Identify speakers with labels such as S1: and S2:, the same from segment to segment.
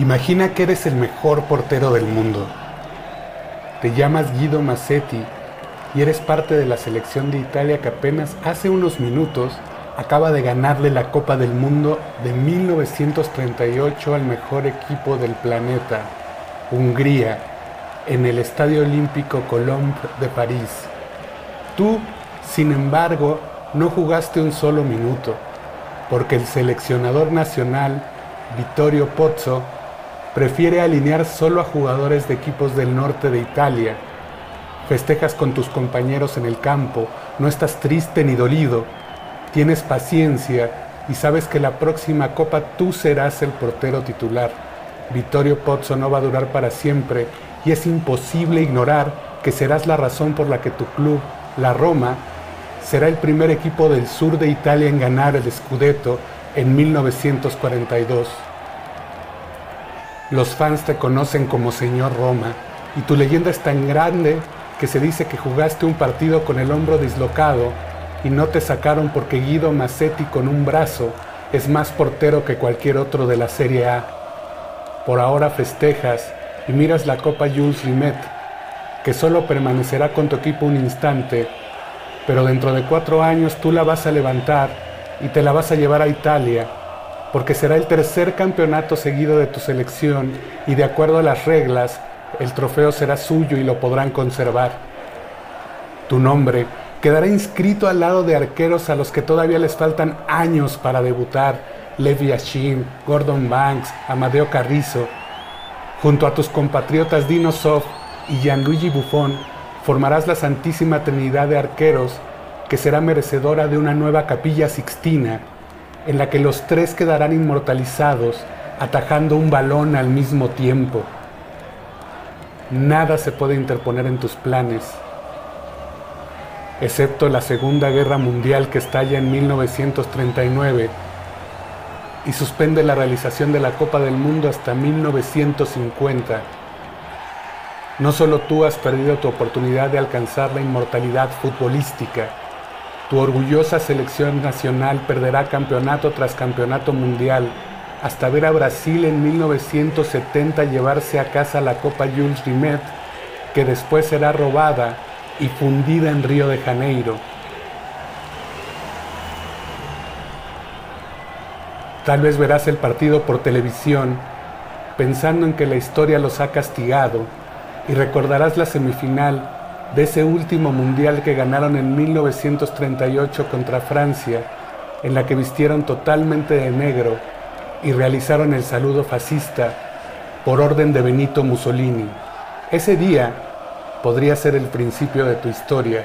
S1: Imagina que eres el mejor portero del mundo. Te llamas Guido Massetti y eres parte de la selección de Italia que apenas hace unos minutos acaba de ganarle la Copa del Mundo de 1938 al mejor equipo del planeta, Hungría, en el Estadio Olímpico Colombe de París. Tú, sin embargo, no jugaste un solo minuto, porque el seleccionador nacional, Vittorio Pozzo, prefiere alinear solo a jugadores de equipos del norte de Italia. Festejas con tus compañeros en el campo, no estás triste ni dolido, tienes paciencia y sabes que la próxima copa tú serás el portero titular. Vittorio Pozzo no va a durar para siempre y es imposible ignorar que serás la razón por la que tu club, la Roma, será el primer equipo del sur de Italia en ganar el Scudetto en 1942. Los fans te conocen como Señor Roma y tu leyenda es tan grande que se dice que jugaste un partido con el hombro dislocado y no te sacaron porque Guido Massetti con un brazo es más portero que cualquier otro de la Serie A. Por ahora festejas y miras la Copa Jules Rimet, que solo permanecerá con tu equipo un instante, pero dentro de cuatro años tú la vas a levantar y te la vas a llevar a Italia porque será el tercer campeonato seguido de tu selección y de acuerdo a las reglas, el trofeo será suyo y lo podrán conservar. Tu nombre quedará inscrito al lado de arqueros a los que todavía les faltan años para debutar, Levi Yashin, Gordon Banks, Amadeo Carrizo. Junto a tus compatriotas Dino Soft y Gianluigi Buffon, formarás la Santísima Trinidad de Arqueros que será merecedora de una nueva capilla sixtina en la que los tres quedarán inmortalizados atajando un balón al mismo tiempo. Nada se puede interponer en tus planes, excepto la Segunda Guerra Mundial que estalla en 1939 y suspende la realización de la Copa del Mundo hasta 1950. No solo tú has perdido tu oportunidad de alcanzar la inmortalidad futbolística, tu orgullosa selección nacional perderá campeonato tras campeonato mundial hasta ver a Brasil en 1970 llevarse a casa la Copa Jules Rimet, que después será robada y fundida en Río de Janeiro. Tal vez verás el partido por televisión, pensando en que la historia los ha castigado, y recordarás la semifinal de ese último mundial que ganaron en 1938 contra Francia, en la que vistieron totalmente de negro y realizaron el saludo fascista por orden de Benito Mussolini. Ese día podría ser el principio de tu historia,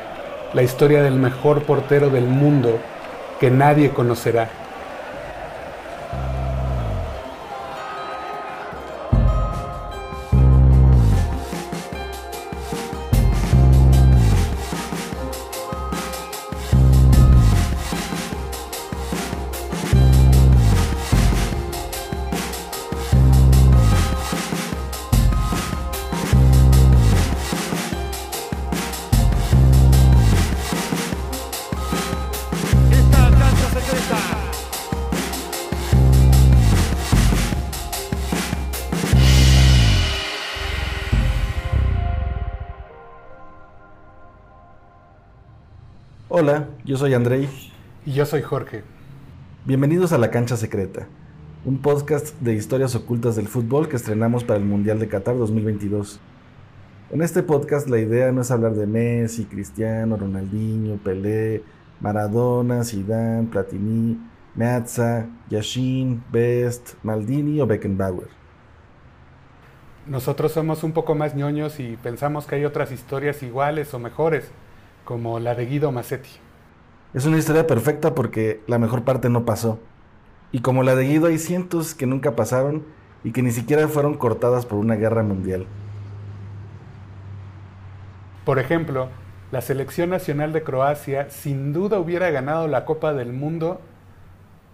S1: la historia del mejor portero del mundo que nadie conocerá.
S2: Yo soy Andrei.
S1: Y yo soy Jorge.
S2: Bienvenidos a La Cancha Secreta, un podcast de historias ocultas del fútbol que estrenamos para el Mundial de Qatar 2022. En este podcast la idea no es hablar de Messi, Cristiano, Ronaldinho, Pelé, Maradona, Zidane, Platini, Meazza, Yashin, Best, Maldini o Beckenbauer.
S1: Nosotros somos un poco más ñoños y pensamos que hay otras historias iguales o mejores como la de Guido Massetti.
S2: Es una historia perfecta porque la mejor parte no pasó. Y como la de Guido hay cientos que nunca pasaron y que ni siquiera fueron cortadas por una guerra mundial.
S1: Por ejemplo, la selección nacional de Croacia sin duda hubiera ganado la Copa del Mundo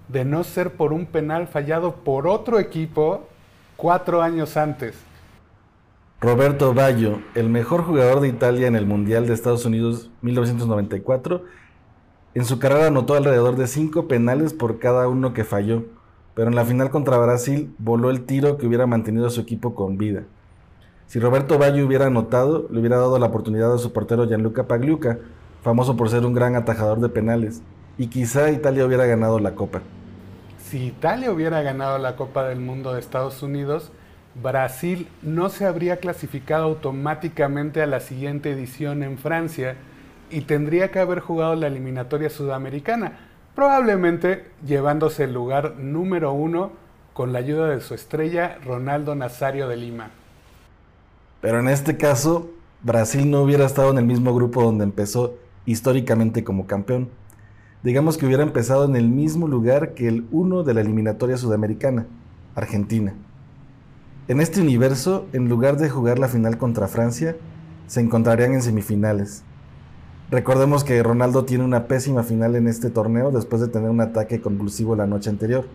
S1: de no ser por un penal fallado por otro equipo cuatro años antes.
S2: Roberto Baggio, el mejor jugador de Italia en el Mundial de Estados Unidos 1994, en su carrera anotó alrededor de cinco penales por cada uno que falló, pero en la final contra Brasil voló el tiro que hubiera mantenido a su equipo con vida. Si Roberto Baggio hubiera anotado, le hubiera dado la oportunidad a su portero Gianluca Pagliuca, famoso por ser un gran atajador de penales, y quizá Italia hubiera ganado la Copa.
S1: Si Italia hubiera ganado la Copa del Mundo de Estados Unidos, Brasil no se habría clasificado automáticamente a la siguiente edición en Francia y tendría que haber jugado la eliminatoria sudamericana, probablemente llevándose el lugar número uno con la ayuda de su estrella Ronaldo Nazario de Lima.
S2: Pero en este caso, Brasil no hubiera estado en el mismo grupo donde empezó históricamente como campeón. Digamos que hubiera empezado en el mismo lugar que el uno de la eliminatoria sudamericana, Argentina. En este universo, en lugar de jugar la final contra Francia, se encontrarían en semifinales. Recordemos que Ronaldo tiene una pésima final en este torneo después de tener un ataque convulsivo la noche anterior,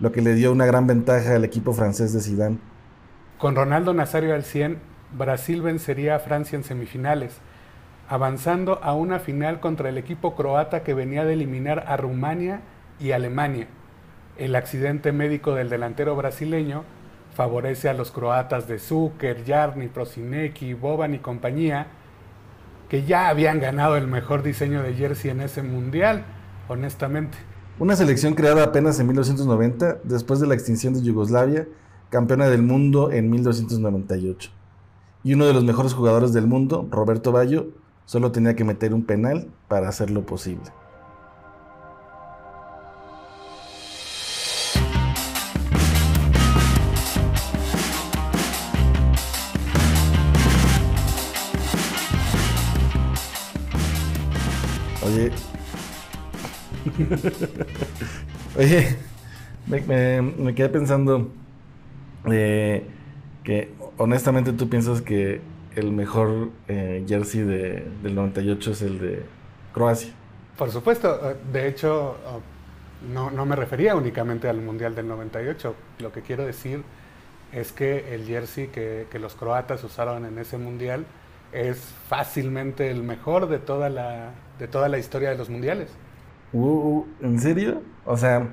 S2: lo que le dio una gran ventaja al equipo francés de Zidane.
S1: Con Ronaldo Nazario al 100, Brasil vencería a Francia en semifinales, avanzando a una final contra el equipo croata que venía de eliminar a Rumania y Alemania. El accidente médico del delantero brasileño favorece a los croatas de Zucker, Jarni, Prosinecki, Boban y compañía, que ya habían ganado el mejor diseño de jersey en ese mundial, honestamente.
S2: Una selección creada apenas en 1990, después de la extinción de Yugoslavia, campeona del mundo en 1998. Y uno de los mejores jugadores del mundo, Roberto Baggio, solo tenía que meter un penal para hacerlo posible. Oye. Me, quedé pensando eh, que honestamente tú piensas que el mejor eh, jersey del 98 es el de Croacia.
S1: Por supuesto, de hecho no, no me refería únicamente al Mundial del 98. Lo que quiero decir es que el jersey que, que los croatas usaron en ese Mundial es fácilmente el mejor de toda la, de toda la historia de los mundiales.
S2: Uh, uh, ¿En serio? O sea,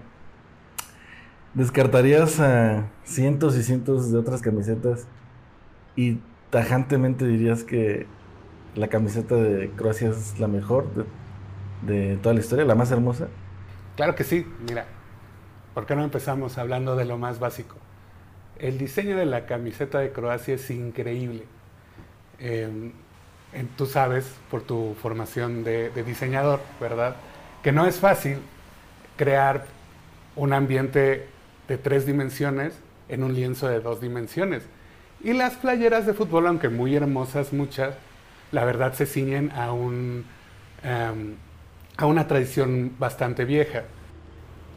S2: ¿descartarías a cientos y cientos de otras camisetas y tajantemente dirías que la camiseta de Croacia es la mejor de, de toda la historia, la más hermosa?
S1: Claro que sí, mira, ¿por qué no empezamos hablando de lo más básico? El diseño de la camiseta de Croacia es increíble Em, tú sabes por tu formación de, diseñador, ¿verdad? Que no es fácil crear un ambiente de tres dimensiones en un lienzo de dos dimensiones. Y las playeras de fútbol, aunque muy hermosas muchas, la verdad se ciñen a, un, em, a una tradición bastante vieja.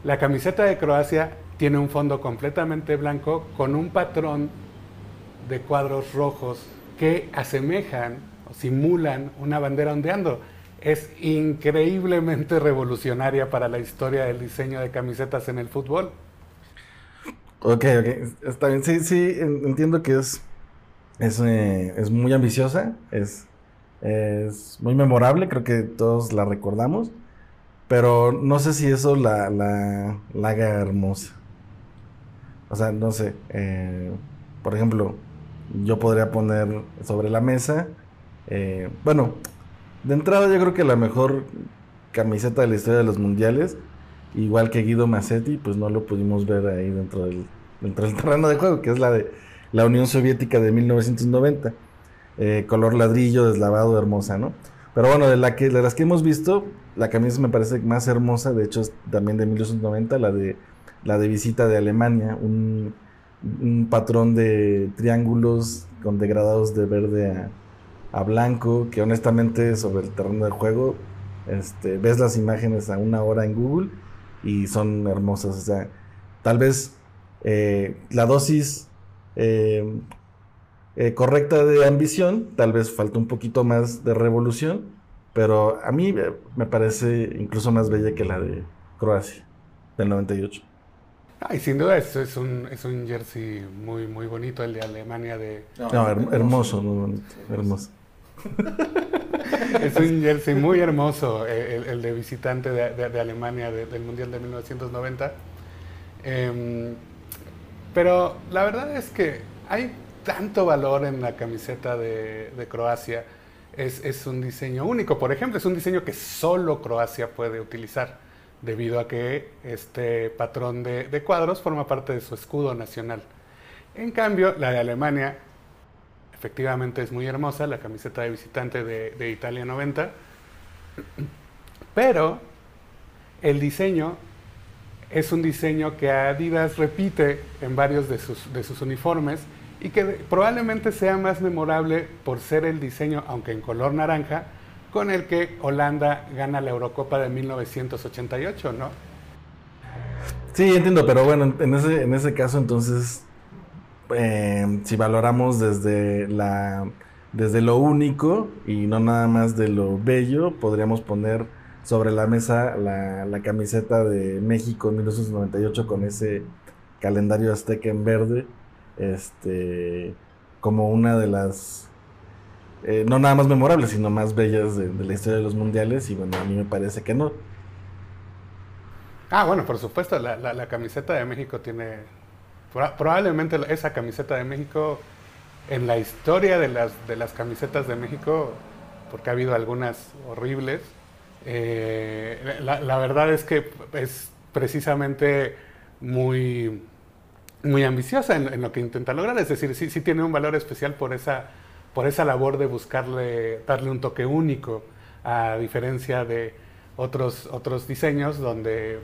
S1: La camiseta de Croacia tiene un fondo completamente blanco con un patrón de cuadros rojos que asemejan simulan una bandera ondeando. Es increíblemente revolucionaria para la historia del diseño de camisetas en el fútbol.
S2: Ok, ok. Está bien. Sí, sí, entiendo que es, es, eh, es muy ambiciosa, es, es muy memorable, creo que todos la recordamos, pero no sé si eso la, la, haga hermosa. O sea, no sé. Eh, por ejemplo, yo podría poner sobre la mesa. Eh, bueno, de entrada yo creo que la mejor camiseta de la historia de los mundiales, igual que Guido Massetti, pues no lo pudimos ver ahí dentro del, dentro del terreno de juego, que es la de la Unión Soviética de 1990. Eh, color ladrillo, deslavado, hermosa, ¿no? Pero bueno, de, la que, de las que hemos visto, la camisa me parece más hermosa, de hecho es también de 1990, la de, la de visita de Alemania, un un patrón de triángulos con degradados de verde a, blanco, que honestamente sobre el terreno de juego, este, ves las imágenes a una hora en Google y son hermosas. O sea, tal vez eh, la dosis eh, eh, correcta de ambición, tal vez falta un poquito más de revolución, pero a mí me parece incluso más bella que la de Croacia del 98.
S1: Ay, sin duda es, es, un, es un jersey muy, muy bonito el de Alemania de...
S2: No, hermoso, muy bonito, hermoso.
S1: es un jersey muy hermoso el, el de visitante de, de, Alemania del Mundial de 1990. Em, pero la verdad es que hay tanto valor en la camiseta de, Croacia. Es, un diseño único. Por ejemplo, es un diseño que solo Croacia puede utilizar, debido a que este patrón de, cuadros forma parte de su escudo nacional. En cambio, la de Alemania, efectivamente es muy hermosa, la camiseta de visitante de, Italia 90, pero el diseño es un diseño que Adidas repite en varios de sus, de sus uniformes y que probablemente sea más memorable por ser el diseño, aunque en color naranja, con el que Holanda gana la Eurocopa de 1988, ¿no?
S2: Sí, entiendo, pero bueno, en ese, en ese caso entonces, eh, si valoramos desde, la, desde lo único y no nada más de lo bello, podríamos poner sobre la mesa la, la camiseta de México en 1998 con ese calendario azteca en verde, este, como una de las, eh, no nada más memorables, sino más bellas de, la historia de los mundiales, y bueno, a mí me parece que no.
S1: Ah, bueno, por supuesto, la, la, camiseta de México tiene, probablemente esa camiseta de México, en la historia de las, de las camisetas de México, porque ha habido algunas horribles, eh, la, verdad es que es precisamente muy, muy ambiciosa en, lo que intenta lograr, es decir, sí, sí, tiene un valor especial por esa, por esa labor de buscarle, darle un toque único, a diferencia de otros, otros diseños donde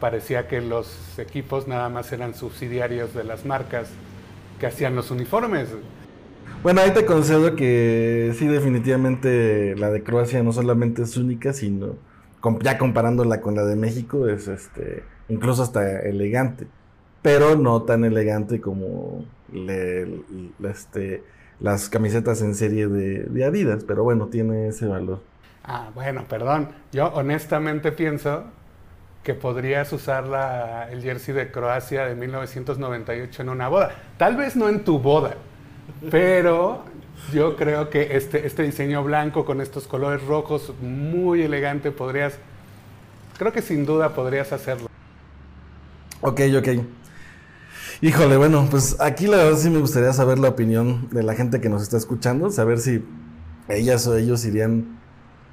S1: parecía que los equipos nada más eran subsidiarios de las marcas que hacían los uniformes.
S2: Bueno, ahí te concedo que sí, definitivamente la de Croacia no solamente es única, sino ya comparándola con la de México, es este incluso hasta elegante, pero no tan elegante como este, las camisetas en serie de, Adidas, pero bueno, tiene ese valor.
S1: Ah, bueno, perdón. Yo honestamente pienso que podrías usar la, el jersey de Croacia de 1998 en una boda. Tal vez no en tu boda, pero yo creo que este, este diseño blanco con estos colores rojos, muy elegante, podrías, creo que sin duda podrías hacerlo.
S2: Ok, ok. Híjole, bueno, pues aquí la verdad sí me gustaría saber la opinión de la gente que nos está escuchando, saber si ellas o ellos irían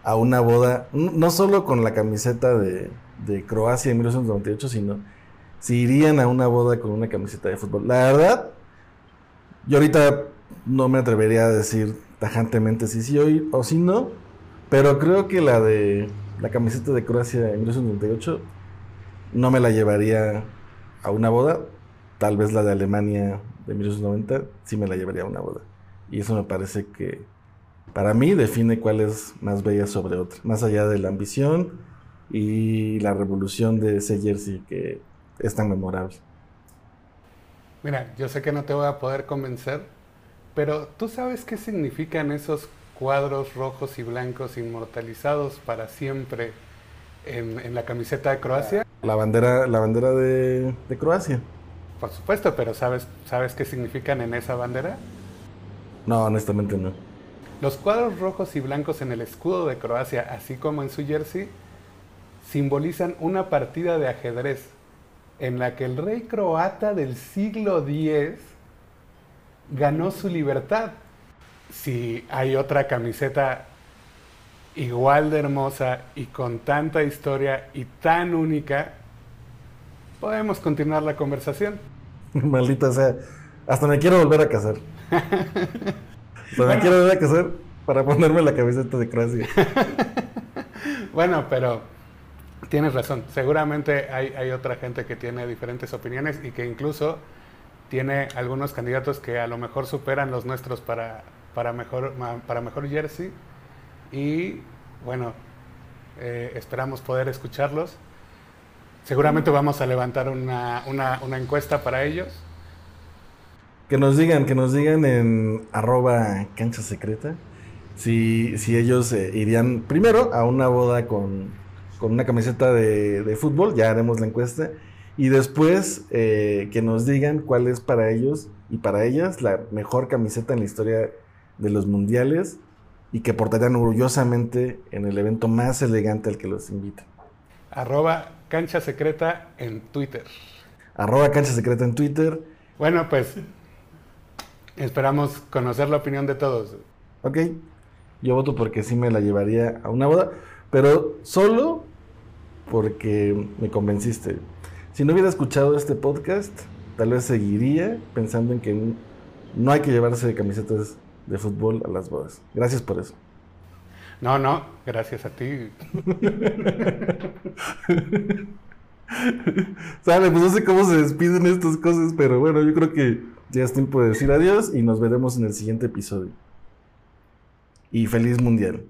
S2: a una boda, no solo con la camiseta de, de Croacia en 1998, sino si irían a una boda con una camiseta de fútbol. La verdad, yo ahorita no me atrevería a decir tajantemente si sí o, si no, pero creo que la de la camiseta de Croacia en 1998 no me la llevaría a una boda. Tal vez la de Alemania de 1990 sí me la llevaría a una boda. Y eso me parece que para mí define cuál es más bella sobre otra. Más allá de la ambición y la revolución de ese jersey que es tan memorable.
S1: Mira, yo sé que no te voy a poder convencer, pero ¿tú sabes qué significan esos cuadros rojos y blancos inmortalizados para siempre en, la camiseta de Croacia?
S2: La bandera, la bandera de, Croacia.
S1: Por supuesto, pero ¿sabes, ¿sabes qué significan en esa bandera?
S2: No, honestamente no.
S1: Los cuadros rojos y blancos en el escudo de Croacia, así como en su jersey, simbolizan una partida de ajedrez en la que el rey croata del siglo X ganó su libertad. Si hay otra camiseta igual de hermosa y con tanta historia y tan única, podemos continuar la conversación.
S2: Maldita sea, hasta me quiero volver a casar. hasta me quiero volver a casar para ponerme la camiseta de Croacia.
S1: bueno, pero Tienes razón, seguramente hay, otra gente que tiene diferentes opiniones y que incluso tiene algunos candidatos que a lo mejor superan los nuestros para, para, mejor, para mejor jersey y bueno, eh, esperamos poder escucharlos. Seguramente vamos a levantar una, encuesta para ellos.
S2: Que nos digan, que nos digan en arroba cancha secreta si, si ellos eh, irían primero a una boda con con una camiseta de, fútbol, ya haremos la encuesta. Y después eh, que nos digan cuál es para ellos y para ellas la mejor camiseta en la historia de los mundiales y que portarían orgullosamente en el evento más elegante al que los invitan.
S1: Arroba cancha secreta en Twitter.
S2: Arroba Cancha Secreta en Twitter.
S1: Bueno, pues esperamos conocer la opinión de todos.
S2: Ok. Yo voto porque sí me la llevaría a una boda, pero solo porque me convenciste. Si no hubiera escuchado este podcast, tal vez seguiría pensando en que no hay que llevarse camisetas de fútbol a las bodas. Gracias por eso.
S1: No, no, gracias a ti.
S2: Sale, pues no sé cómo se despiden estas cosas, pero bueno, yo creo que ya es tiempo de decir adiós y nos veremos en el siguiente episodio. Y feliz mundial.